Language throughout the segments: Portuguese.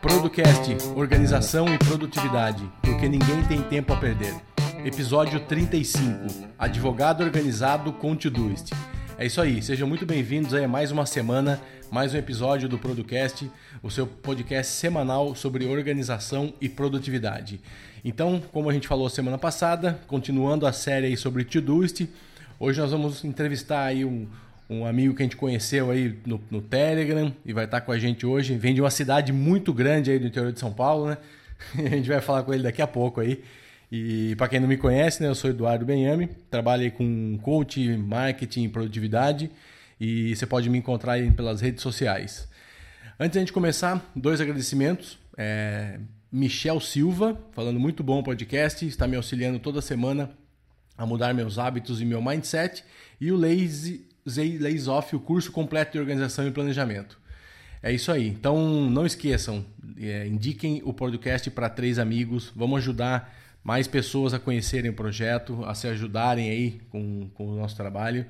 Producast, organização e produtividade, porque ninguém tem tempo a perder. Episódio 35, advogado organizado com Todoist. É isso aí, sejam muito bem-vindos a mais uma semana, mais um episódio do Producast, o seu podcast semanal sobre organização e produtividade. Então, como a gente falou semana passada, continuando a série aí sobre Todoist, hoje nós vamos entrevistar aí um, um amigo que a gente conheceu aí no, no, Telegram e vai estar com a gente hoje. Vem de uma cidade muito grande aí do interior de São Paulo, né? A gente vai falar com ele daqui a pouco aí. E para quem não me conhece, né, eu sou Eduardo Benhame, trabalho com coach, marketing e produtividade e você pode me encontrar aí pelas redes sociais. Antes de a gente começar, dois agradecimentos. É, Michel Silva, falando muito bom podcast, está me auxiliando toda semana a mudar meus hábitos e meu mindset. E o Lazy Lays Off, o curso completo de organização e planejamento. É isso aí. Então não esqueçam, é, indiquem o podcast para três amigos. Vamos ajudar mais pessoas a conhecerem o projeto, a se ajudarem aí com, com o nosso trabalho.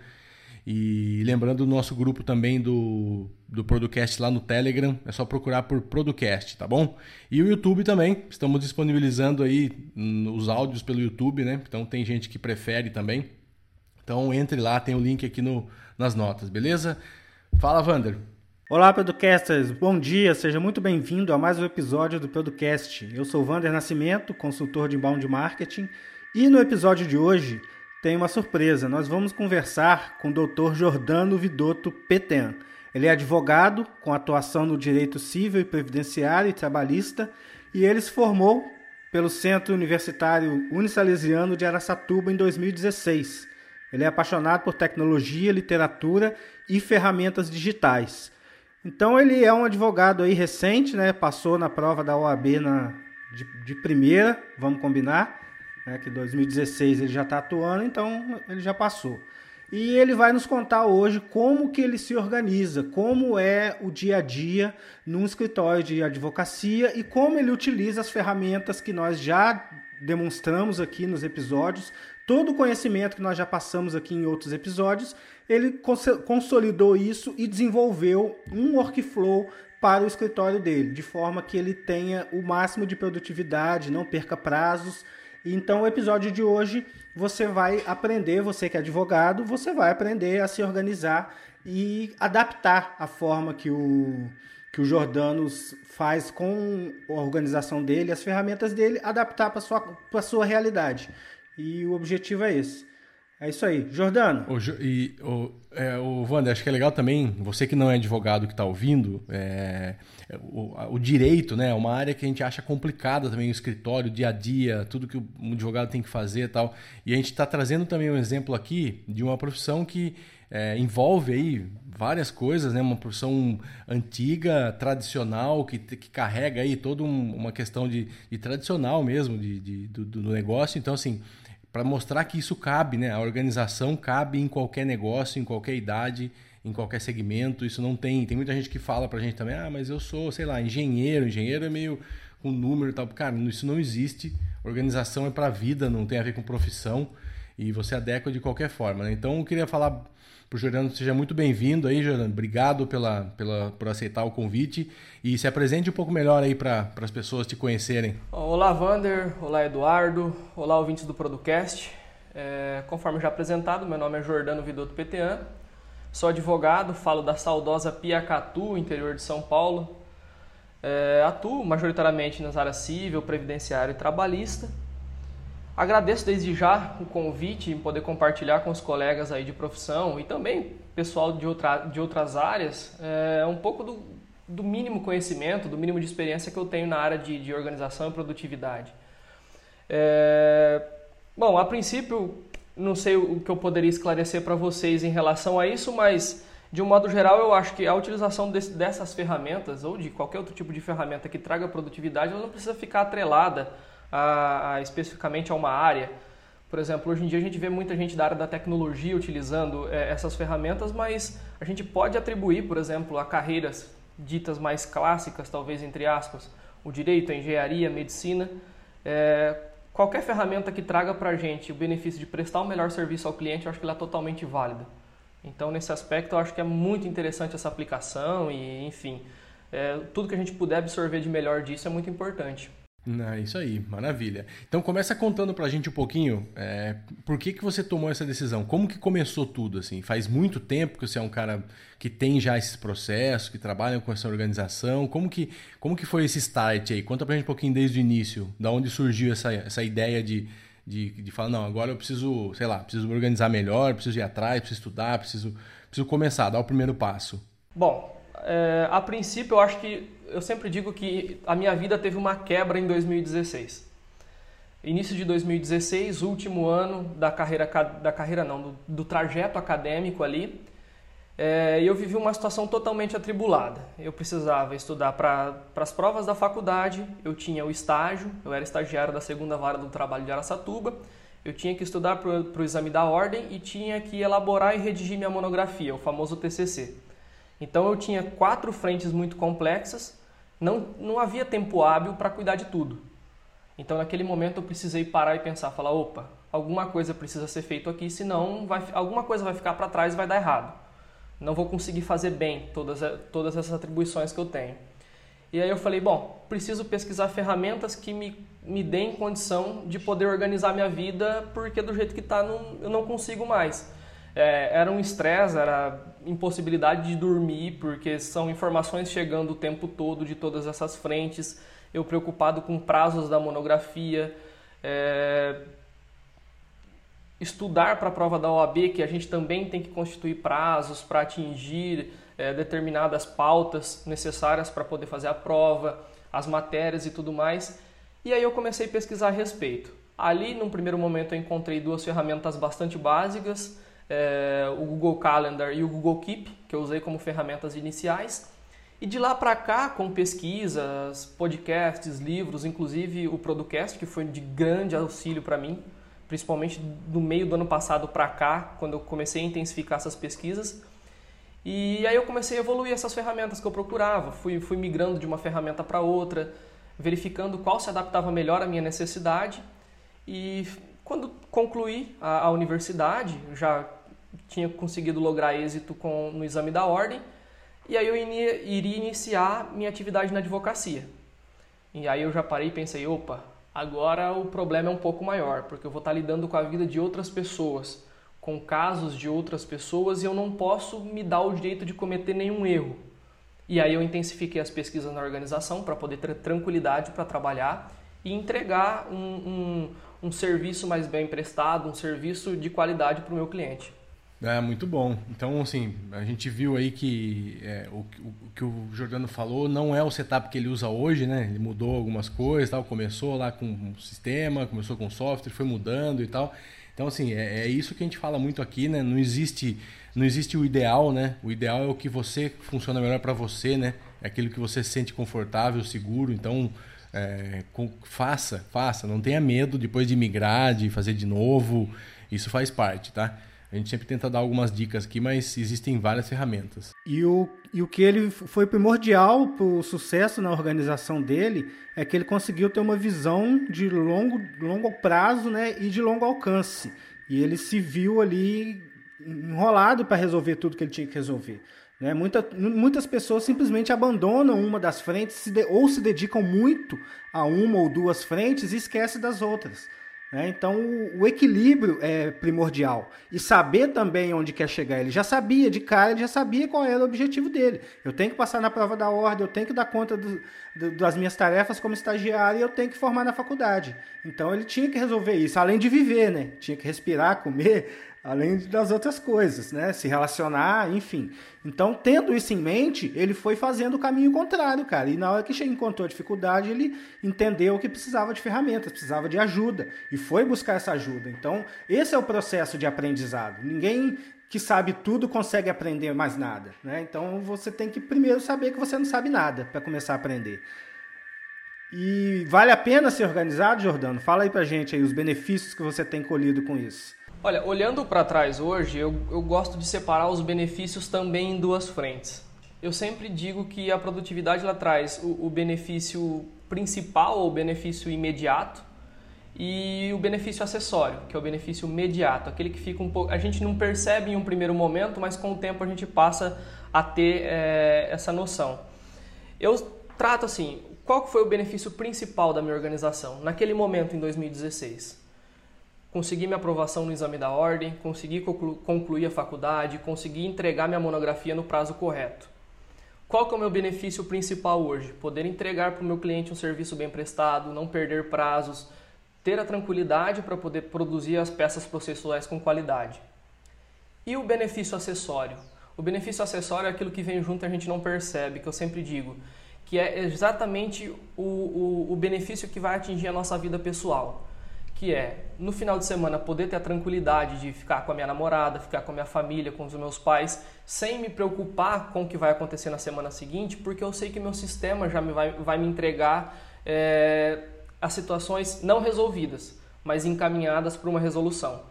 E lembrando o nosso grupo também do, do Producast lá no Telegram, é só procurar por Producast, tá bom? E o YouTube também, estamos disponibilizando aí os áudios pelo YouTube, né? Então tem gente que prefere também. Então entre lá, tem o link aqui no, nas notas, beleza? Fala, Vander. Olá, Producasters. Bom dia, seja muito bem-vindo a mais um episódio do Producast. Eu sou Vander Nascimento, consultor de inbound marketing, e no episódio de hoje tem uma surpresa. Nós vamos conversar com o Dr. Jordano Vidotto Peten. Ele é advogado com atuação no direito civil e previdenciário e trabalhista, e ele se formou pelo Centro Universitário Unisalesiano de Araçatuba em 2016 ele é apaixonado por tecnologia, literatura e ferramentas digitais. Então ele é um advogado aí recente, né? Passou na prova da OAB na, de, de primeira, vamos combinar, né? que 2016 ele já está atuando, então ele já passou. E ele vai nos contar hoje como que ele se organiza, como é o dia a dia num escritório de advocacia e como ele utiliza as ferramentas que nós já demonstramos aqui nos episódios todo o conhecimento que nós já passamos aqui em outros episódios, ele consolidou isso e desenvolveu um workflow para o escritório dele, de forma que ele tenha o máximo de produtividade, não perca prazos. Então, o episódio de hoje você vai aprender, você que é advogado, você vai aprender a se organizar e adaptar a forma que o que o Jordano faz com a organização dele, as ferramentas dele, adaptar para sua, sua realidade. E o objetivo é esse. É isso aí. Jordano. O, e, o, é, o Wander, acho que é legal também, você que não é advogado que está ouvindo, é, o, o, direito né, é uma área que a gente acha complicada também, o escritório, o dia a dia, tudo que o advogado tem que fazer e tal. E a gente está trazendo também um exemplo aqui de uma profissão que é, envolve aí várias coisas, né? Uma profissão antiga, tradicional, que, que carrega aí toda um, uma questão de, de tradicional mesmo de, de do, do, negócio. Então, assim, para mostrar que isso cabe, né? A organização cabe em qualquer negócio, em qualquer idade, em qualquer segmento. Isso não tem. Tem muita gente que fala para a gente também, ah, mas eu sou, sei lá, engenheiro. Engenheiro é meio com número e tal. Cara, isso não existe. Organização é para a vida, não tem a ver com profissão. E você adequa de qualquer forma. Né? Então, eu queria falar para o Jordano, seja muito bem-vindo aí, Jordano. Obrigado pela, pela, por aceitar o convite e se apresente um pouco melhor aí para as pessoas te conhecerem. Olá, Vander. Olá, Eduardo. Olá, ouvintes do Producast. É, conforme já apresentado, meu nome é Jordano Vidotto Petean. Sou advogado, falo da saudosa Piacatu, interior de São Paulo. É, atuo majoritariamente nas áreas civil, previdenciário e trabalhista. Agradeço desde já o convite em poder compartilhar com os colegas aí de profissão e também pessoal de, outra, de outras áreas é, um pouco do, do mínimo conhecimento, do mínimo de experiência que eu tenho na área de, de organização e produtividade. É, bom, a princípio, não sei o que eu poderia esclarecer para vocês em relação a isso, mas de um modo geral eu acho que a utilização desse, dessas ferramentas ou de qualquer outro tipo de ferramenta que traga produtividade, ela não precisa ficar atrelada a, a, especificamente a uma área. Por exemplo, hoje em dia a gente vê muita gente da área da tecnologia utilizando é, essas ferramentas, mas a gente pode atribuir, por exemplo, a carreiras ditas mais clássicas, talvez entre aspas, o direito, a engenharia, a medicina, é, qualquer ferramenta que traga para a gente o benefício de prestar o melhor serviço ao cliente, eu acho que ela é totalmente válida. Então, nesse aspecto, eu acho que é muito interessante essa aplicação e, enfim, é, tudo que a gente puder absorver de melhor disso é muito importante. É isso aí, maravilha. Então começa contando pra gente um pouquinho é, por que, que você tomou essa decisão, como que começou tudo, assim, faz muito tempo que você é um cara que tem já esses processos, que trabalha com essa organização, como que, como que foi esse start aí? Conta pra gente um pouquinho desde o início, da onde surgiu essa, essa ideia de, de, de falar, não, agora eu preciso, sei lá, preciso me organizar melhor, preciso ir atrás, preciso estudar, preciso, preciso começar, dar o primeiro passo. Bom, é, a princípio eu acho que eu sempre digo que a minha vida teve uma quebra em 2016. Início de 2016, último ano da carreira, da carreira não, do, do trajeto acadêmico ali, é, eu vivi uma situação totalmente atribulada. Eu precisava estudar para as provas da faculdade, eu tinha o estágio, eu era estagiário da segunda vara do trabalho de Araçatuba, eu tinha que estudar para o exame da ordem e tinha que elaborar e redigir minha monografia, o famoso TCC. Então eu tinha quatro frentes muito complexas não, não havia tempo hábil para cuidar de tudo. Então, naquele momento, eu precisei parar e pensar, falar, opa, alguma coisa precisa ser feito aqui, senão vai, alguma coisa vai ficar para trás e vai dar errado. Não vou conseguir fazer bem todas, todas essas atribuições que eu tenho. E aí eu falei, bom, preciso pesquisar ferramentas que me, me deem condição de poder organizar minha vida, porque do jeito que está eu não consigo mais. É, era um estresse, era impossibilidade de dormir, porque são informações chegando o tempo todo de todas essas frentes. Eu preocupado com prazos da monografia, é, estudar para a prova da OAB, que a gente também tem que constituir prazos para atingir é, determinadas pautas necessárias para poder fazer a prova, as matérias e tudo mais. E aí eu comecei a pesquisar a respeito. Ali, num primeiro momento, eu encontrei duas ferramentas bastante básicas é, o Google Calendar e o Google Keep, que eu usei como ferramentas iniciais. E de lá para cá, com pesquisas, podcasts, livros, inclusive o Producast, que foi de grande auxílio para mim, principalmente do meio do ano passado para cá, quando eu comecei a intensificar essas pesquisas. E aí eu comecei a evoluir essas ferramentas que eu procurava, fui, fui migrando de uma ferramenta para outra, verificando qual se adaptava melhor à minha necessidade. E quando concluí a, a universidade, já tinha conseguido lograr êxito com, no exame da ordem, e aí eu iria, iniciar minha atividade na advocacia. E aí eu já parei e pensei, opa, agora o problema é um pouco maior, porque eu vou estar lidando com a vida de outras pessoas, com casos de outras pessoas, e eu não posso me dar o direito de cometer nenhum erro. E aí eu intensifiquei as pesquisas na organização para poder ter tranquilidade para trabalhar e entregar um, um, um serviço mais bem prestado, um serviço de qualidade para o meu cliente. É, muito bom. Então, assim, a gente viu aí que é, o, o, que o Jordano falou não é o setup que ele usa hoje, né? Ele mudou algumas coisas, tal. começou lá com um sistema, começou com software, foi mudando e tal. Então, assim, é, é isso que a gente fala muito aqui, né? Não existe, não existe o ideal, né? O ideal é o que você funciona melhor para você, né? É aquilo que você se sente confortável, seguro. Então, é, com, faça, faça. Não tenha medo depois de migrar, de fazer de novo. Isso faz parte, tá? A gente sempre tenta dar algumas dicas aqui, mas existem várias ferramentas. E o, e o que ele foi primordial para o sucesso na organização dele é que ele conseguiu ter uma visão de longo, longo prazo né, e de longo alcance. E ele se viu ali enrolado para resolver tudo que ele tinha que resolver. Né? Muita, muitas pessoas simplesmente abandonam uma das frentes se de, ou se dedicam muito a uma ou duas frentes e esquecem das outras. Né? Então, o, equilíbrio é primordial. E saber também onde quer chegar. Ele já sabia, de cara, ele já sabia qual era o objetivo dele. Eu tenho que passar na prova da ordem, eu tenho que dar conta do, do, das minhas tarefas como estagiário e eu tenho que formar na faculdade. Então, ele tinha que resolver isso, além de viver, né? Tinha que respirar, comer, além das outras coisas, né? Se relacionar, enfim. Então, tendo isso em mente, ele foi fazendo o caminho contrário, cara. E na hora que encontrou dificuldade, ele entendeu que precisava de ferramentas, precisava de ajuda e foi buscar essa ajuda. Então, esse é o processo de aprendizado. Ninguém que sabe tudo consegue aprender mais nada, né? Então, você tem que primeiro saber que você não sabe nada para começar a aprender. E vale a pena ser organizado, Jordano? Fala aí pra gente aí os benefícios que você tem colhido com isso. Olha, olhando para trás hoje, eu, eu gosto de separar os benefícios também em duas frentes. Eu sempre digo que a produtividade ela traz o, o benefício principal ou benefício imediato e o benefício acessório, que é o benefício imediato, aquele que fica um pouco, a gente não percebe em um primeiro momento, mas com o tempo a gente passa a ter é, essa noção. Eu trato assim, qual foi o benefício principal da minha organização naquele momento em 2016? Consegui minha aprovação no exame da ordem, consegui concluir a faculdade, consegui entregar minha monografia no prazo correto. Qual que é o meu benefício principal hoje? Poder entregar para o meu cliente um serviço bem prestado, não perder prazos, ter a tranquilidade para poder produzir as peças processuais com qualidade. E o benefício acessório? O benefício acessório é aquilo que vem junto e a gente não percebe, que eu sempre digo, que é exatamente o, o, o benefício que vai atingir a nossa vida pessoal que é no final de semana poder ter a tranquilidade de ficar com a minha namorada, ficar com a minha família, com os meus pais, sem me preocupar com o que vai acontecer na semana seguinte, porque eu sei que meu sistema já me vai, vai me entregar é, as situações não resolvidas, mas encaminhadas para uma resolução.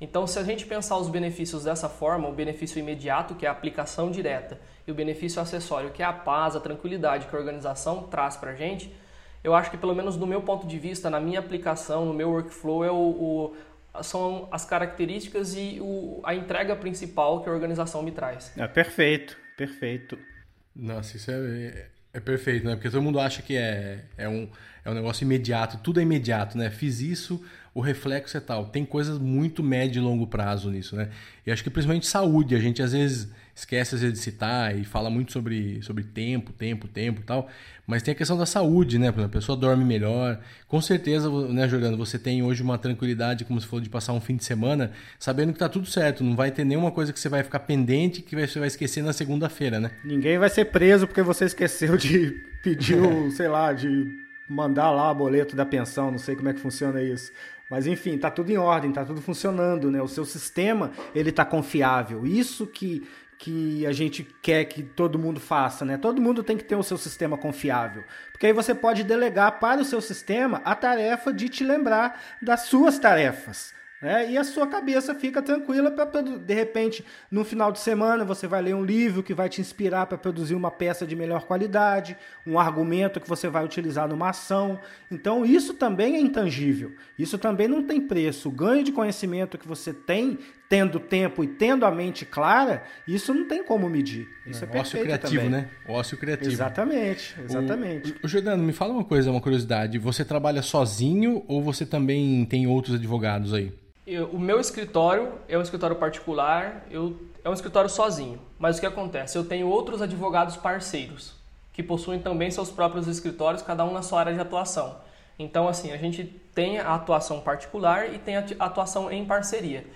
Então, se a gente pensar os benefícios dessa forma, o benefício imediato, que é a aplicação direta, e o benefício acessório, que é a paz, a tranquilidade que a organização traz para a gente, eu acho que pelo menos do meu ponto de vista, na minha aplicação, no meu workflow, é o, o são as características e o, a entrega principal que a organização me traz. É perfeito, perfeito. Nossa, isso é, é perfeito, né? Porque todo mundo acha que é, é, um, é um negócio imediato, tudo é imediato, né? Fiz isso, o reflexo é tal. Tem coisas muito médio e longo prazo nisso, né? E acho que principalmente saúde, a gente às vezes esquece às vezes de citar e fala muito sobre, sobre tempo, tempo, tempo e tal, mas tem a questão da saúde, né? A pessoa dorme melhor. Com certeza, né, Jordano, você tem hoje uma tranquilidade, como se falou, de passar um fim de semana, sabendo que tá tudo certo, não vai ter nenhuma coisa que você vai ficar pendente que você vai esquecer na segunda-feira, né? Ninguém vai ser preso porque você esqueceu de pedir, sei lá, de mandar lá o boleto da pensão, não sei como é que funciona isso. Mas enfim, tá tudo em ordem, tá tudo funcionando, né? O seu sistema, ele tá confiável. Isso que que a gente quer que todo mundo faça, né? Todo mundo tem que ter o seu sistema confiável. Porque aí você pode delegar para o seu sistema a tarefa de te lembrar das suas tarefas. Né? E a sua cabeça fica tranquila para, de repente, no final de semana, você vai ler um livro que vai te inspirar para produzir uma peça de melhor qualidade, um argumento que você vai utilizar numa ação. Então, isso também é intangível. Isso também não tem preço. O ganho de conhecimento que você tem, tendo tempo e tendo a mente clara, isso não tem como medir. Isso é, é Ócio criativo, também. né? Ócio criativo. Exatamente, exatamente. O, o Jordano, me fala uma coisa, uma curiosidade. Você trabalha sozinho ou você também tem outros advogados aí? eu, o meu escritório é um escritório particular, eu, é um escritório sozinho. Mas o que acontece? Eu tenho outros advogados parceiros que possuem também seus próprios escritórios, cada um na sua área de atuação. Então, assim, a gente tem a atuação particular e tem a atuação em parceria.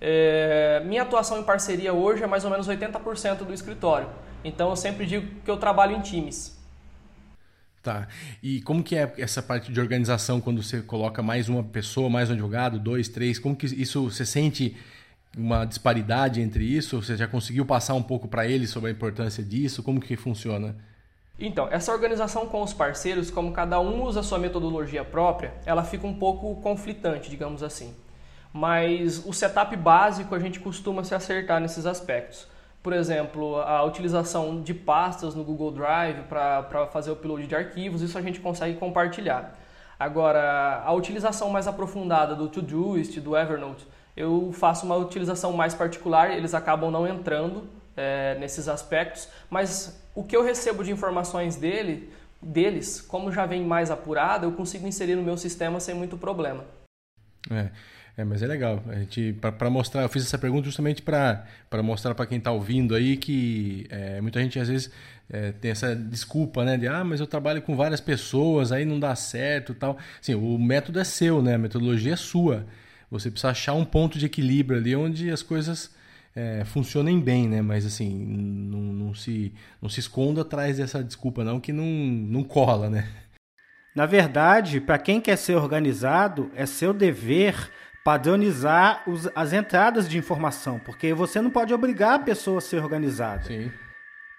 É, minha atuação em parceria hoje é mais ou menos 80% do escritório. Então, eu sempre digo que eu trabalho em times. Tá. E como que é essa parte de organização quando você coloca mais uma pessoa, mais um advogado, dois, três? Como que isso você sente uma disparidade entre isso? Você já conseguiu passar um pouco para eles sobre a importância disso? Como que funciona? Então, essa organização com os parceiros, como cada um usa a sua metodologia própria, ela fica um pouco conflitante, digamos assim. Mas o setup básico a gente costuma se acertar nesses aspectos por exemplo, a utilização de pastas no Google Drive para fazer o upload de arquivos, isso a gente consegue compartilhar. Agora, a utilização mais aprofundada do Todoist, do Evernote, eu faço uma utilização mais particular, eles acabam não entrando é, nesses aspectos, mas o que eu recebo de informações dele, deles, como já vem mais apurado, eu consigo inserir no meu sistema sem muito problema. É. É, mas é legal. A gente para mostrar, eu fiz essa pergunta justamente para mostrar para quem está ouvindo aí que é, muita gente às vezes é, tem essa desculpa, né, de ah, mas eu trabalho com várias pessoas, aí não dá certo, tal. Sim, o método é seu, né? A metodologia é sua. Você precisa achar um ponto de equilíbrio ali onde as coisas é, funcionem bem, né? Mas assim, não, não, se não se esconda atrás dessa desculpa não que não não cola, né? Na verdade, para quem quer ser organizado, é seu dever padronizar os, as entradas de informação, porque você não pode obrigar a pessoa a ser organizada. Sim.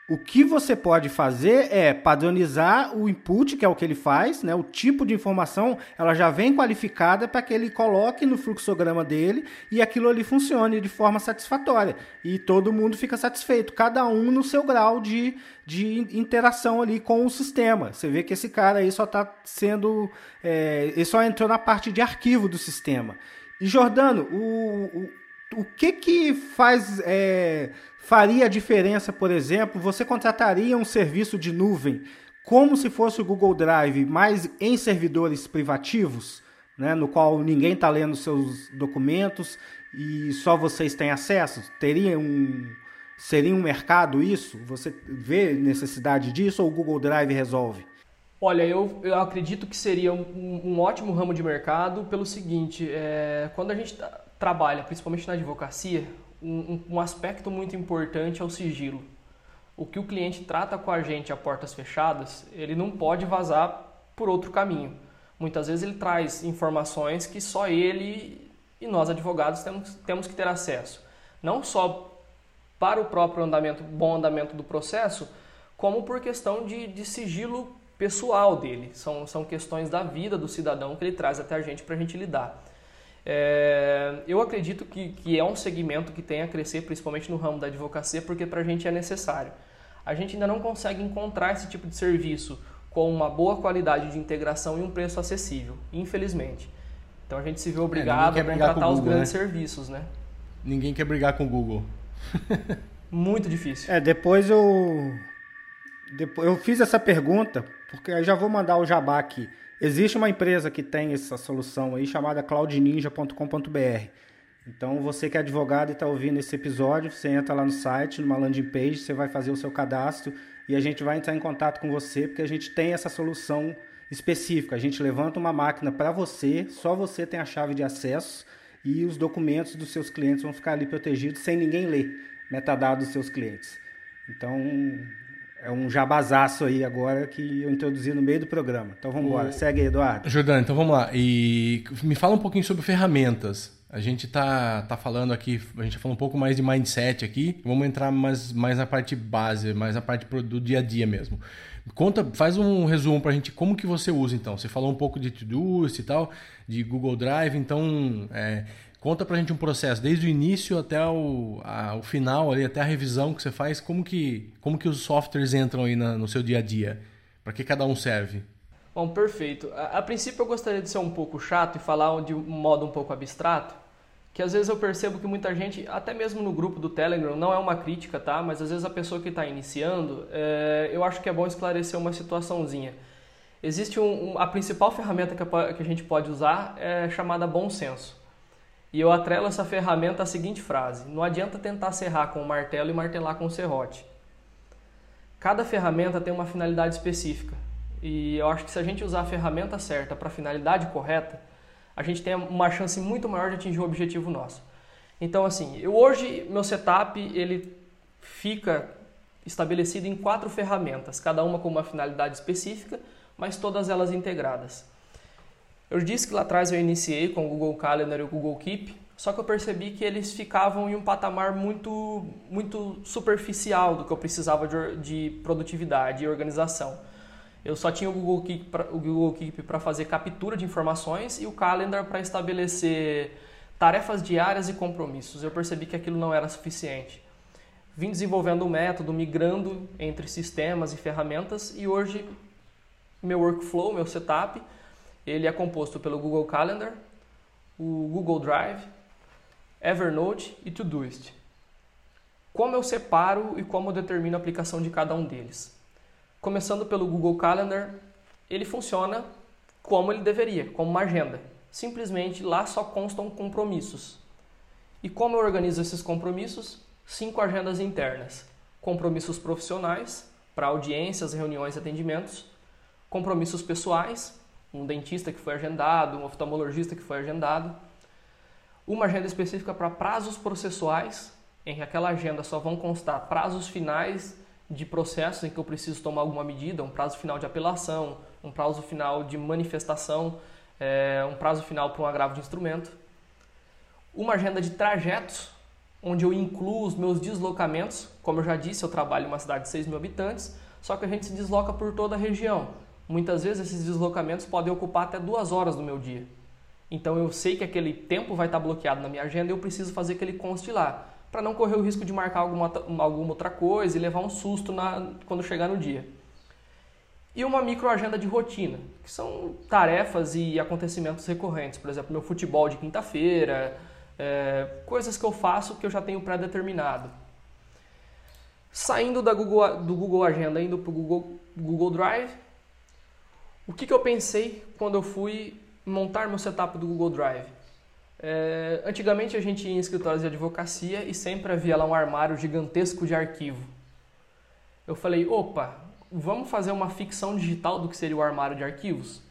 O que você pode fazer é padronizar o input, que é o que ele faz, né? O tipo de informação, ela já vem qualificada para que ele coloque no fluxograma dele e aquilo ali funcione de forma satisfatória. E todo mundo fica satisfeito, cada um no seu grau de, de interação ali com o sistema. Você vê que esse cara aí só está sendo. É, ele só entrou na parte de arquivo do sistema. E Jordano, o, o, o que que faz. É, faria a diferença, por exemplo, você contrataria um serviço de nuvem como se fosse o Google Drive, mas em servidores privativos, né, no qual ninguém está lendo seus documentos e só vocês têm acesso? Teria um, seria um mercado isso? Você vê necessidade disso ou o Google Drive resolve? Olha, eu, eu acredito que seria um, um ótimo ramo de mercado pelo seguinte, é, quando a gente trabalha, principalmente na advocacia, um, um aspecto muito importante é o sigilo. O que o cliente trata com a gente a portas fechadas, ele não pode vazar por outro caminho. Muitas vezes ele traz informações que só ele e nós advogados temos, temos que ter acesso. Não só para o próprio andamento, bom andamento do processo, como por questão de, de sigilo pessoal dele. São, são questões da vida do cidadão que ele traz até a gente para a gente lidar. É, eu acredito que, que é um segmento que tem a crescer, principalmente no ramo da advocacia, porque para a gente é necessário. A gente ainda não consegue encontrar esse tipo de serviço com uma boa qualidade de integração e um preço acessível, infelizmente. Então a gente se vê é, obrigado é, a contratar os grandes né? serviços, né? Ninguém quer brigar com o Google. Muito difícil. É, depois eu depois eu fiz essa pergunta porque eu já vou mandar o jabá aqui. Existe uma empresa que tem essa solução aí chamada cloudninja.com.br. Então, você que é advogado e está ouvindo esse episódio, você entra lá no site, numa landing page, você vai fazer o seu cadastro e a gente vai entrar em contato com você, porque a gente tem essa solução específica. A gente levanta uma máquina para você, só você tem a chave de acesso e os documentos dos seus clientes vão ficar ali protegidos sem ninguém ler metadados dos seus clientes. Então, é um jabazaço aí agora que eu introduzi no meio do programa. Então vamos embora. Segue aí, Eduardo. Jordano, então vamos lá. E me fala um pouquinho sobre ferramentas. A gente tá, tá falando aqui, a gente falou um pouco mais de mindset aqui. Vamos entrar mais, mais na parte base, mais na parte do dia a dia mesmo. Conta, faz um resumo pra gente como que você usa então. Você falou um pouco de Todoist e tal, de Google Drive, então é, Conta pra gente um processo, desde o início até o, a, o final, ali, até a revisão que você faz, como que, como que os softwares entram aí na, no seu dia a dia? Para que cada um serve? Bom, perfeito. A, a, princípio eu gostaria de ser um pouco chato e falar de um modo um pouco abstrato, que às vezes eu percebo que muita gente, até mesmo no grupo do Telegram, não é uma crítica, tá? Mas às vezes a pessoa que está iniciando, é, eu acho que é bom esclarecer uma situaçãozinha. Existe um, um, a principal ferramenta que a, que a gente pode usar é chamada bom senso. E eu atrelo essa ferramenta à seguinte frase: Não adianta tentar serrar com o martelo e martelar com o serrote. Cada ferramenta tem uma finalidade específica. E eu acho que se a gente usar a ferramenta certa para a finalidade correta, a gente tem uma chance muito maior de atingir o objetivo nosso. Então, assim, eu hoje meu setup ele fica estabelecido em quatro ferramentas, cada uma com uma finalidade específica, mas todas elas integradas. Eu disse que lá atrás eu iniciei com o Google Calendar e o Google Keep, só que eu percebi que eles ficavam em um patamar muito, muito superficial do que eu precisava de, de produtividade e organização. Eu só tinha o Google Keep para fazer captura de informações e o Calendar para estabelecer tarefas diárias e compromissos. Eu percebi que aquilo não era suficiente. Vim desenvolvendo um método, migrando entre sistemas e ferramentas e hoje meu workflow, meu setup ele é composto pelo Google Calendar, o Google Drive, Evernote e Todoist. Como eu separo e como eu determino a aplicação de cada um deles? Começando pelo Google Calendar, ele funciona como ele deveria, como uma agenda. Simplesmente lá só constam compromissos. E como eu organizo esses compromissos? Cinco agendas internas: compromissos profissionais, para audiências, reuniões e atendimentos, compromissos pessoais, um dentista que foi agendado, um oftalmologista que foi agendado. Uma agenda específica para prazos processuais, em que aquela agenda só vão constar prazos finais de processos em que eu preciso tomar alguma medida, um prazo final de apelação, um prazo final de manifestação, é, um prazo final para um agravo de instrumento. Uma agenda de trajetos, onde eu incluo os meus deslocamentos. Como eu já disse, eu trabalho em uma cidade de 6 mil habitantes, só que a gente se desloca por toda a região. Muitas vezes esses deslocamentos podem ocupar até duas horas do meu dia. Então eu sei que aquele tempo vai estar bloqueado na minha agenda e eu preciso fazer que ele conste lá, para não correr o risco de marcar alguma, alguma outra coisa e levar um susto na, quando chegar no dia. E uma microagenda de rotina, que são tarefas e acontecimentos recorrentes, por exemplo, meu futebol de quinta-feira, é, coisas que eu faço que eu já tenho pré-determinado. Saindo da Google, do Google Agenda, indo para o Google, Google Drive, o que, que eu pensei quando eu fui montar meu setup do Google Drive? É, antigamente a gente ia em escritórios de advocacia e sempre havia lá um armário gigantesco de arquivo. Eu falei, opa, vamos fazer uma ficção digital do que seria o armário de arquivos?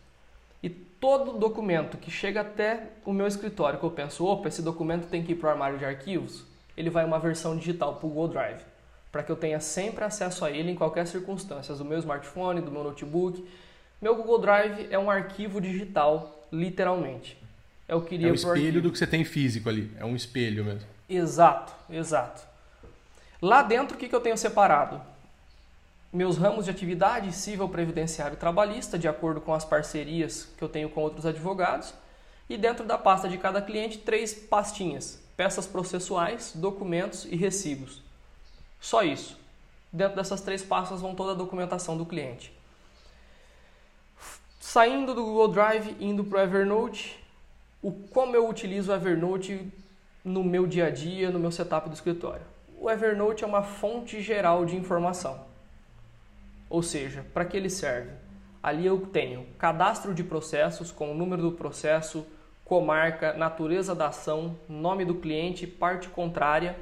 E todo documento que chega até o meu escritório, que eu penso, opa, esse documento tem que ir para o armário de arquivos, ele vai uma versão digital para o Google Drive, para que eu tenha sempre acesso a ele em qualquer circunstância, do meu smartphone, do meu notebook. Meu Google Drive é um arquivo digital, literalmente. Eu queria é um espelho do que você tem físico ali, é um espelho mesmo. Exato, exato. Lá dentro, o que, que eu tenho separado? meus ramos de atividade civil, previdenciário e trabalhista, de acordo com as parcerias que eu tenho com outros advogados, e dentro da pasta de cada cliente, três pastinhas: peças processuais, documentos e recibos. Só isso. Dentro dessas três pastas vão toda a documentação do cliente. Saindo do Google Drive, indo para o Evernote, o como eu utilizo o Evernote no meu dia a dia, no meu setup do escritório. O Evernote é uma fonte geral de informação. Ou seja, para que ele serve? Ali eu tenho cadastro de processos com o número do processo, comarca, natureza da ação, nome do cliente, parte contrária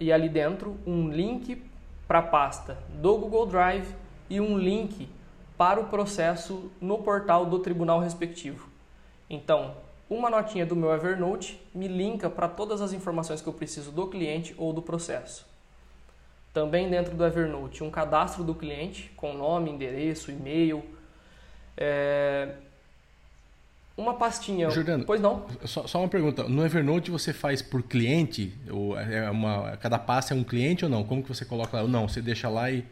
e ali dentro um link para a pasta do Google Drive e um link para o processo no portal do tribunal respectivo. Então, uma notinha do meu Evernote me linka para todas as informações que eu preciso do cliente ou do processo. Também dentro do Evernote, um cadastro do cliente com nome, endereço, e-mail. É... Uma pastinha. Jordano, pois não? Só, só, uma pergunta. No Evernote você faz por cliente? Ou é uma, cada pasta é um cliente ou não? Como que você coloca lá? Ou não, você deixa lá e.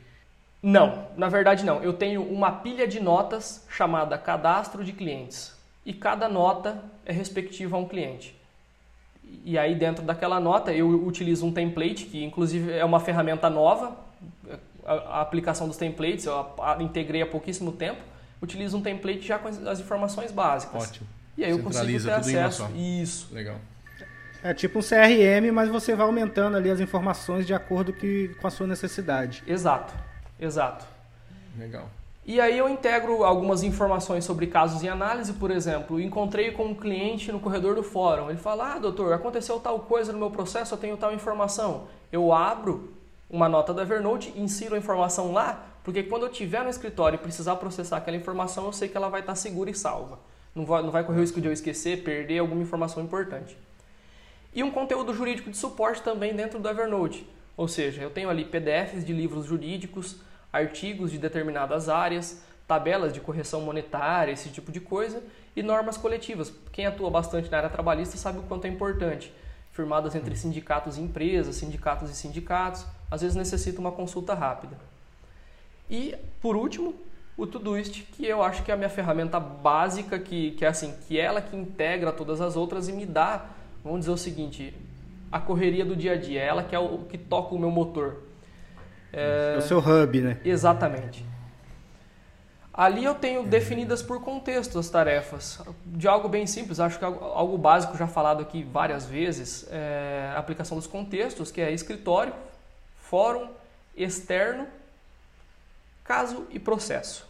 Não, na verdade não. Eu tenho uma pilha de notas chamada cadastro de clientes. E cada nota é respectiva a um cliente. E aí dentro daquela nota eu utilizo um template, que inclusive é uma ferramenta nova, a, aplicação dos templates, eu integrei há pouquíssimo tempo, utilizo um template já com as informações básicas. Ótimo. E aí eu consigo ter acesso. Isso. Legal. É tipo um CRM, mas você vai aumentando ali as informações de acordo que, com a sua necessidade. Exato, exato. Legal. E aí eu integro algumas informações sobre casos em análise, por exemplo, encontrei com um cliente no corredor do fórum. Ele fala: "Ah, doutor, aconteceu tal coisa no meu processo, eu tenho tal informação". Eu abro uma nota da Evernote, insiro a informação lá, porque quando eu estiver no escritório e precisar processar aquela informação, eu sei que ela vai estar segura e salva. Não vai, não vai correr o risco de eu esquecer, perder alguma informação importante. E um conteúdo jurídico de suporte também dentro do Evernote. Ou seja, eu tenho ali PDFs de livros jurídicos, artigos de determinadas áreas, tabelas de correção monetária, esse tipo de coisa, e normas coletivas. Quem atua bastante na área trabalhista sabe o quanto é importante. Firmadas entre sindicatos e empresas, sindicatos e sindicatos, às vezes necessita uma consulta rápida. E, por último, o Todoist, que eu acho que é a minha ferramenta básica, que, que é assim, que é ela que integra todas as outras e me dá, vamos dizer o seguinte, a correria do dia a dia, é ela que é o que toca o meu motor. É... é o seu hub, né? Exatamente. Ali eu tenho definidas por contexto as tarefas. De algo bem simples, acho que algo básico já falado aqui várias vezes, é a aplicação dos contextos, que é escritório, fórum, externo, caso e processo.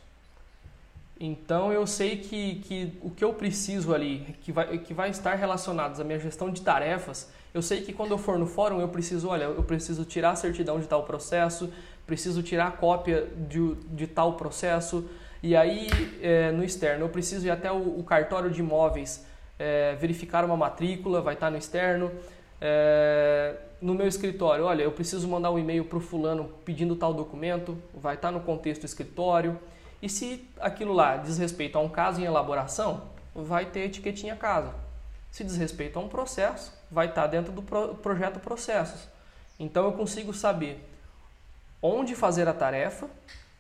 Então eu sei que, que o que eu preciso ali, que vai, que vai estar relacionado à minha gestão de tarefas, eu sei que quando eu for no fórum eu preciso, olha, eu preciso tirar a certidão de tal processo, preciso tirar a cópia de, de tal processo, e aí é, no externo eu preciso ir até o, o cartório de imóveis é, verificar uma matrícula, vai estar no externo. É, no meu escritório, olha, eu preciso mandar um e-mail para o fulano pedindo tal documento, vai estar no contexto escritório. E se aquilo lá diz respeito a um caso em elaboração, vai ter etiquetinha caso. Se diz respeito a um processo, vai estar dentro do projeto processos. Então eu consigo saber onde fazer a tarefa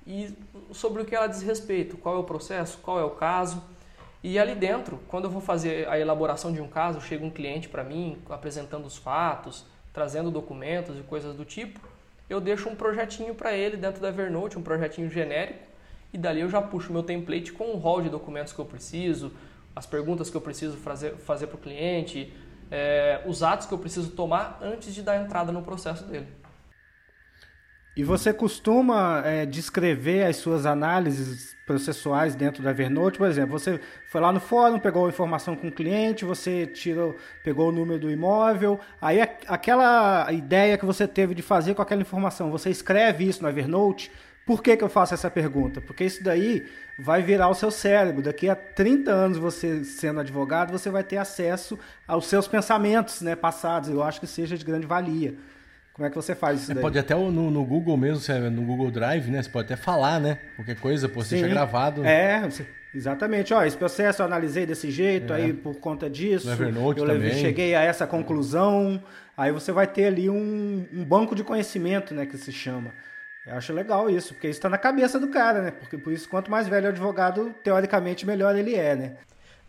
e sobre o que ela diz respeito, qual é o processo, qual é o caso. E ali dentro, quando eu vou fazer a elaboração de um caso, chega um cliente para mim apresentando os fatos, trazendo documentos e coisas do tipo, eu deixo um projetinho para ele dentro da Evernote, um projetinho genérico, e dali eu já puxo meu template com o rol de documentos que eu preciso, as perguntas que eu preciso fazer, fazer para o cliente, é, os atos que eu preciso tomar antes de dar entrada no processo dele. E você costuma é, descrever as suas análises processuais dentro da Evernote? Por exemplo, você foi lá no fórum, pegou a informação com o cliente, você tirou, pegou o número do imóvel, aí aquela ideia que você teve de fazer com aquela informação, você escreve isso no Evernote? Por que, que eu faço essa pergunta? Porque isso daí vai virar o seu cérebro. Daqui a 30 anos, você sendo advogado, você vai ter acesso aos seus pensamentos né, passados. Eu acho que seja de grande valia. Como é que você faz isso é, daí? Pode até no, no Google mesmo, no Google Drive, né? Você pode até falar, né? Qualquer coisa, pô, você deixa gravado. É, exatamente. Ó, esse processo eu analisei desse jeito, é. aí por conta disso. No Evernote eu também. cheguei a essa conclusão. Aí você vai ter ali um, um banco de conhecimento, né? Que se chama. Eu acho legal isso, porque isso está na cabeça do cara, né? Porque por isso, quanto mais velho o advogado, teoricamente, melhor ele é, né?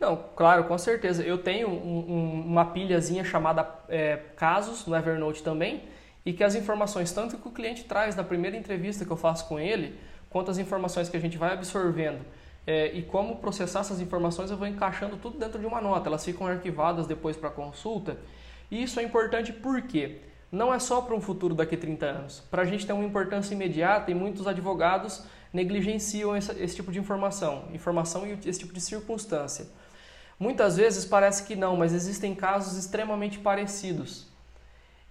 Não, claro, com certeza. Eu tenho um, um, uma pilhazinha chamada é, casos no Evernote também, e que as informações, tanto que o cliente traz na primeira entrevista que eu faço com ele, quanto as informações que a gente vai absorvendo é, e como processar essas informações, eu vou encaixando tudo dentro de uma nota. Elas ficam arquivadas depois para consulta. E isso é importante porque não é só para um futuro daqui a 30 anos. Para a gente ter uma importância imediata e muitos advogados negligenciam esse, esse tipo de informação, informação e esse tipo de circunstância. Muitas vezes parece que não, mas existem casos extremamente parecidos.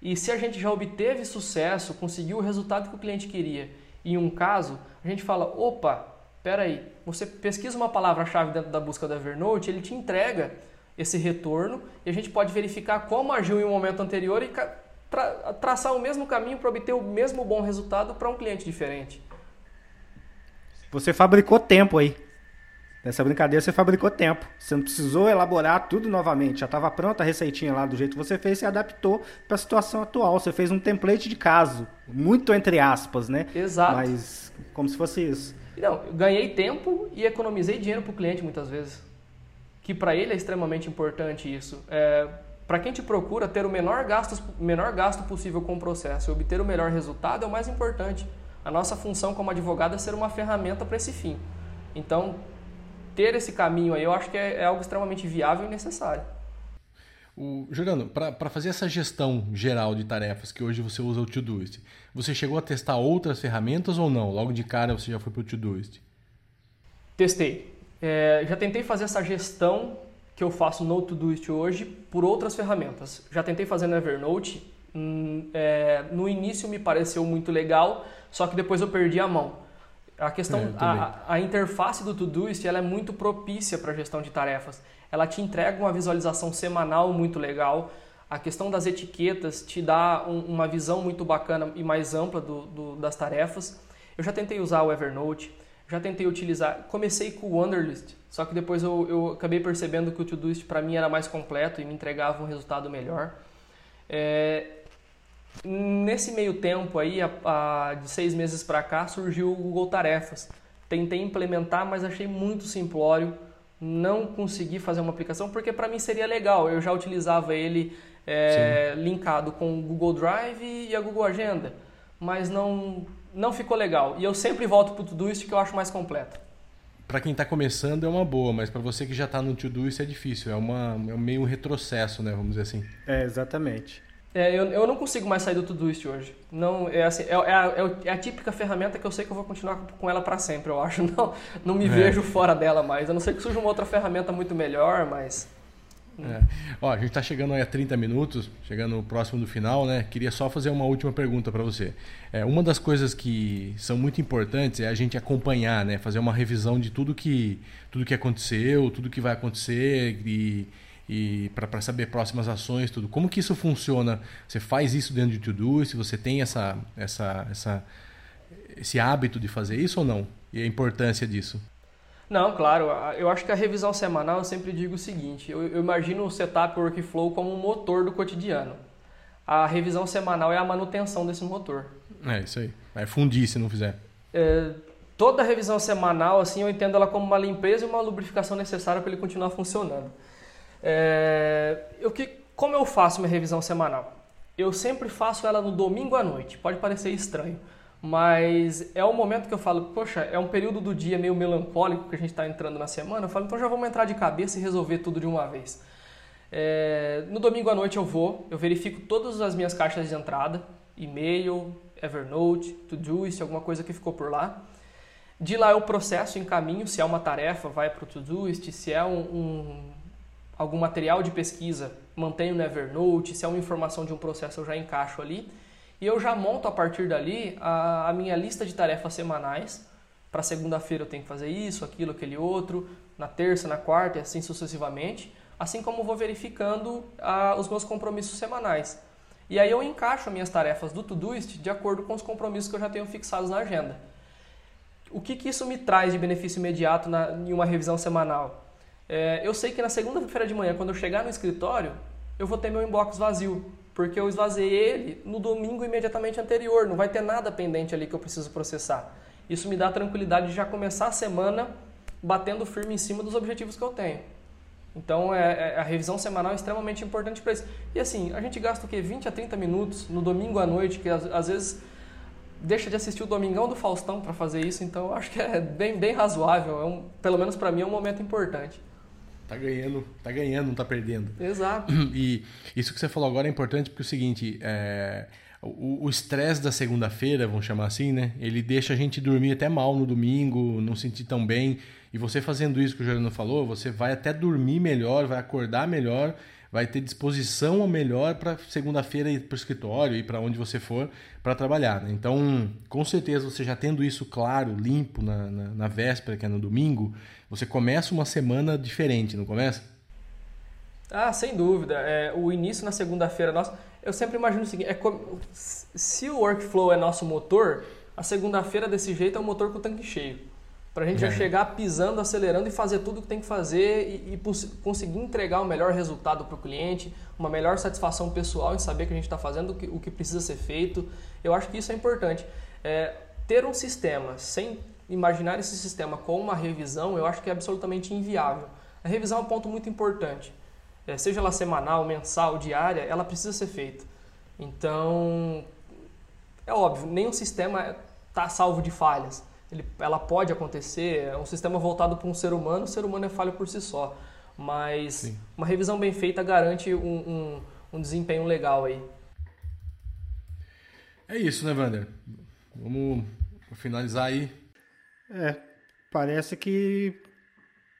E se a gente já obteve sucesso, conseguiu o resultado que o cliente queria em um caso, a gente fala: opa, peraí, você pesquisa uma palavra-chave dentro da busca da Evernote, ele te entrega esse retorno e a gente pode verificar como agiu em um momento anterior e tra traçar o mesmo caminho para obter o mesmo bom resultado para um cliente diferente. Você fabricou tempo aí. Nessa brincadeira você fabricou tempo. Você não precisou elaborar tudo novamente. Já estava pronta a receitinha lá do jeito que você fez, você adaptou para a situação atual. Você fez um template de caso. Muito entre aspas, né? Exato. Mas como se fosse isso. Não, ganhei tempo e economizei dinheiro para o cliente muitas vezes. Que para ele é extremamente importante isso. É, para quem te procura, ter o menor gasto, menor gasto possível com o processo e obter o melhor resultado é o mais importante. A nossa função como advogado é ser uma ferramenta para esse fim. Então, ter esse caminho aí, eu acho que é, é algo extremamente viável e necessário. O, Juliano, para fazer essa gestão geral de tarefas que hoje você usa o Todoist, você chegou a testar outras ferramentas ou não? Logo de cara você já foi para o Todoist? Testei. É, já tentei fazer essa gestão que eu faço no Todoist hoje por outras ferramentas. Já tentei fazer no Evernote. Hum, é, no início me pareceu muito legal, só que depois eu perdi a mão. A questão, é, a, a, interface do Todoist ela é muito propícia para a gestão de tarefas. Ela te entrega uma visualização semanal muito legal. A questão das etiquetas te dá um, uma visão muito bacana e mais ampla do, do, das tarefas. Eu já tentei usar o Evernote, já tentei utilizar. Comecei com o Wunderlist, só que depois eu, eu acabei percebendo que o Todoist para mim era mais completo e me entregava um resultado melhor. É, Nesse meio tempo aí, a, a, de seis meses para cá, surgiu o Google Tarefas. Tentei implementar, mas achei muito simplório. Não consegui fazer uma aplicação porque para mim seria legal. Eu já utilizava ele é, linkado com o Google Drive e a Google Agenda, mas não não ficou legal. E eu sempre volto para o Todoist que eu acho mais completo. Para quem está começando é uma boa, mas para você que já está no Todoist é difícil. É, uma, é meio um retrocesso, né? Vamos dizer assim. É, exatamente. É, eu, eu não consigo mais sair do Todoist hoje. Não, é, assim, é, é, a, é, a, típica ferramenta que eu sei que eu vou continuar com ela para sempre, eu acho. Não, não me é. vejo fora dela mais. A não ser que surja uma outra ferramenta muito melhor, mas... É. Ó, a gente está chegando aí a 30 minutos, chegando próximo do final, né? Queria só fazer uma última pergunta para você. É, uma das coisas que são muito importantes é a gente acompanhar, né? Fazer uma revisão de tudo que, tudo que aconteceu, tudo que vai acontecer e e para saber próximas ações, tudo. Como que isso funciona? Você faz isso dentro de Todoist? Você tem essa, essa, essa, esse hábito de fazer isso ou não? E a importância disso? Não, claro. Eu acho que a revisão semanal, eu sempre digo o seguinte: eu, eu imagino o setup workflow como um motor do cotidiano. A revisão semanal é a manutenção desse motor. É, isso aí. Vai fundir se não fizer. É, toda revisão semanal, assim, eu entendo ela como uma limpeza e uma lubrificação necessária para ele continuar funcionando. É, eu que, como eu faço minha revisão semanal? Eu sempre faço ela no domingo à noite. Pode parecer estranho, mas é o momento que eu falo, poxa, é um período do dia meio melancólico que a gente está entrando na semana. Eu falo, então já vamos entrar de cabeça e resolver tudo de uma vez. É, no domingo à noite eu vou, eu verifico todas as minhas caixas de entrada, e-mail, Evernote, Todoist, alguma coisa que ficou por lá. De lá eu processo, encaminho, se é uma tarefa, vai para o Todoist, se é um, um, algum material de pesquisa, mantenho no Evernote, se é uma informação de um processo eu já encaixo ali. E eu já monto a partir dali a, a minha lista de tarefas semanais. Para segunda-feira eu tenho que fazer isso, aquilo, aquele outro, na terça, na quarta e assim sucessivamente. Assim como vou verificando ah, os meus compromissos semanais. E aí eu encaixo as minhas tarefas do Todoist de acordo com os compromissos que eu já tenho fixados na agenda. O que, que isso me traz de benefício imediato na, em uma revisão semanal? É, eu sei que na segunda-feira de manhã, quando eu chegar no escritório, eu vou ter meu inbox vazio, porque eu esvaziei ele no domingo imediatamente anterior, não vai ter nada pendente ali que eu preciso processar. Isso me dá tranquilidade de já começar a semana batendo firme em cima dos objetivos que eu tenho. Então é, é, a revisão semanal é extremamente importante para isso. E assim, a gente gasta o quê? 20 a 30 minutos no domingo à noite, que às, às vezes deixa de assistir o Domingão do Faustão para fazer isso, então eu acho que é bem, bem razoável, é um, pelo menos para mim é um momento importante. Tá ganhando, tá ganhando, não tá perdendo. Exato. E isso que você falou agora é importante porque é o seguinte, é, o estresse da segunda-feira, vamos chamar assim, né? Ele deixa a gente dormir até mal no domingo, não sentir tão bem. E você fazendo isso que o Juliano falou, você vai até dormir melhor, vai acordar melhor, vai ter disposição ao melhor para segunda-feira ir para o escritório, ir para onde você for para trabalhar. Né? Então, com certeza, você já tendo isso claro, limpo na, na, na véspera, que é no domingo, você começa uma semana diferente, não começa? Ah, sem dúvida. É, o início na segunda-feira, nossa, eu sempre imagino o seguinte: é como, se o workflow é nosso motor, a segunda-feira desse jeito é um motor com o tanque cheio. Para a gente já chegar pisando, acelerando e fazer tudo o que tem que fazer e, e conseguir entregar o melhor resultado para o cliente, uma melhor satisfação pessoal em saber que a gente está fazendo o que, o que, precisa ser feito. Eu acho que isso é importante. É, ter um sistema sem imaginar esse sistema com uma revisão, eu acho que é absolutamente inviável. A revisão é um ponto muito importante. É, seja ela semanal, mensal, diária, ela precisa ser feita. Então, é óbvio, nenhum sistema está salvo de falhas ele, ela pode acontecer, é um sistema voltado para um ser humano, o ser humano é falho por si só. Mas Sim. uma revisão bem feita garante um, um, um, desempenho legal aí. É isso, né, Wander? Vamos finalizar aí. É, parece que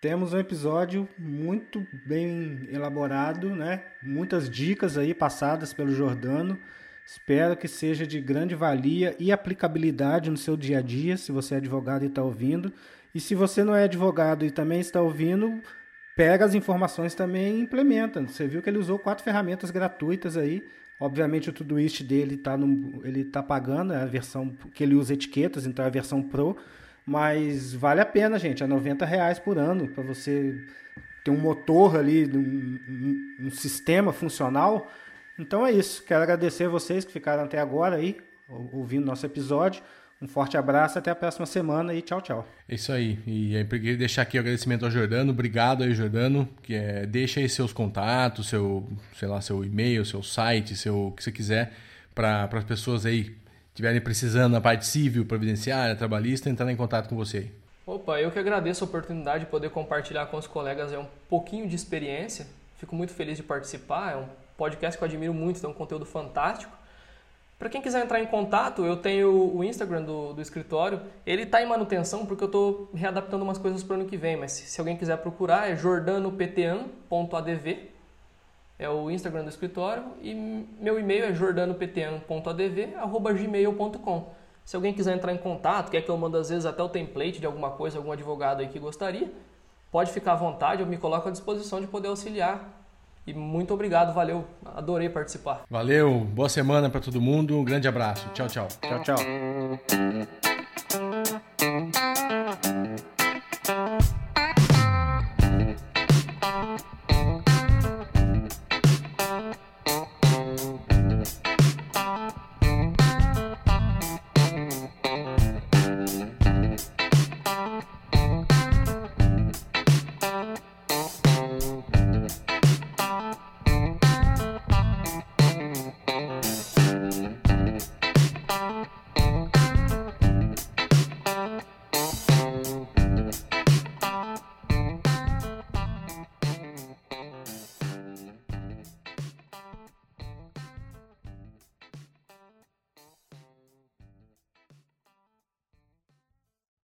temos um episódio muito bem elaborado, né? Muitas dicas aí passadas pelo Jordano. Espero que seja de grande valia e aplicabilidade no seu dia a dia, se você é advogado e está ouvindo. E se você não é advogado e também está ouvindo, pega as informações também e implementa. Você viu que ele usou quatro ferramentas gratuitas aí. Obviamente o Todoist dele está ele tá pagando, é a versão que ele usa etiquetas, então é a versão Pro. Mas vale a pena, gente. É 90 reais por ano para você ter um motor ali, um, um, um sistema funcional então é isso. Quero agradecer vocês que ficaram até agora aí, ouvindo nosso episódio. Um forte abraço, até a próxima semana e tchau, tchau. É isso aí. E aí, queria deixar aqui o agradecimento ao Jordano. Obrigado aí, Jordano. Que é, deixa aí seus contatos, seu, sei lá, seu e-mail, seu site, seu o que você quiser, para as pessoas aí estiverem precisando na parte civil, previdenciária, trabalhista, entrar em contato com você aí. Opa, eu que agradeço a oportunidade de poder compartilhar com os colegas um pouquinho de experiência. Fico muito feliz de participar. É um podcast que eu admiro muito, tem um conteúdo fantástico. Para quem quiser entrar em contato, eu tenho o Instagram do, do escritório. Ele está em manutenção porque eu estou readaptando umas coisas para o ano que vem. Mas se, se alguém quiser procurar, é jordanoptan.adv. É o Instagram do escritório. E meu e-mail é jordanoptan.adv.gmail.com. Se alguém quiser entrar em contato, quer que eu mande às vezes até o template de alguma coisa, algum advogado aí que gostaria, pode ficar à vontade, eu me coloco à disposição de poder auxiliar e muito obrigado, valeu, adorei participar. Valeu, boa semana para todo mundo, um grande abraço. Tchau, tchau. Tchau, tchau.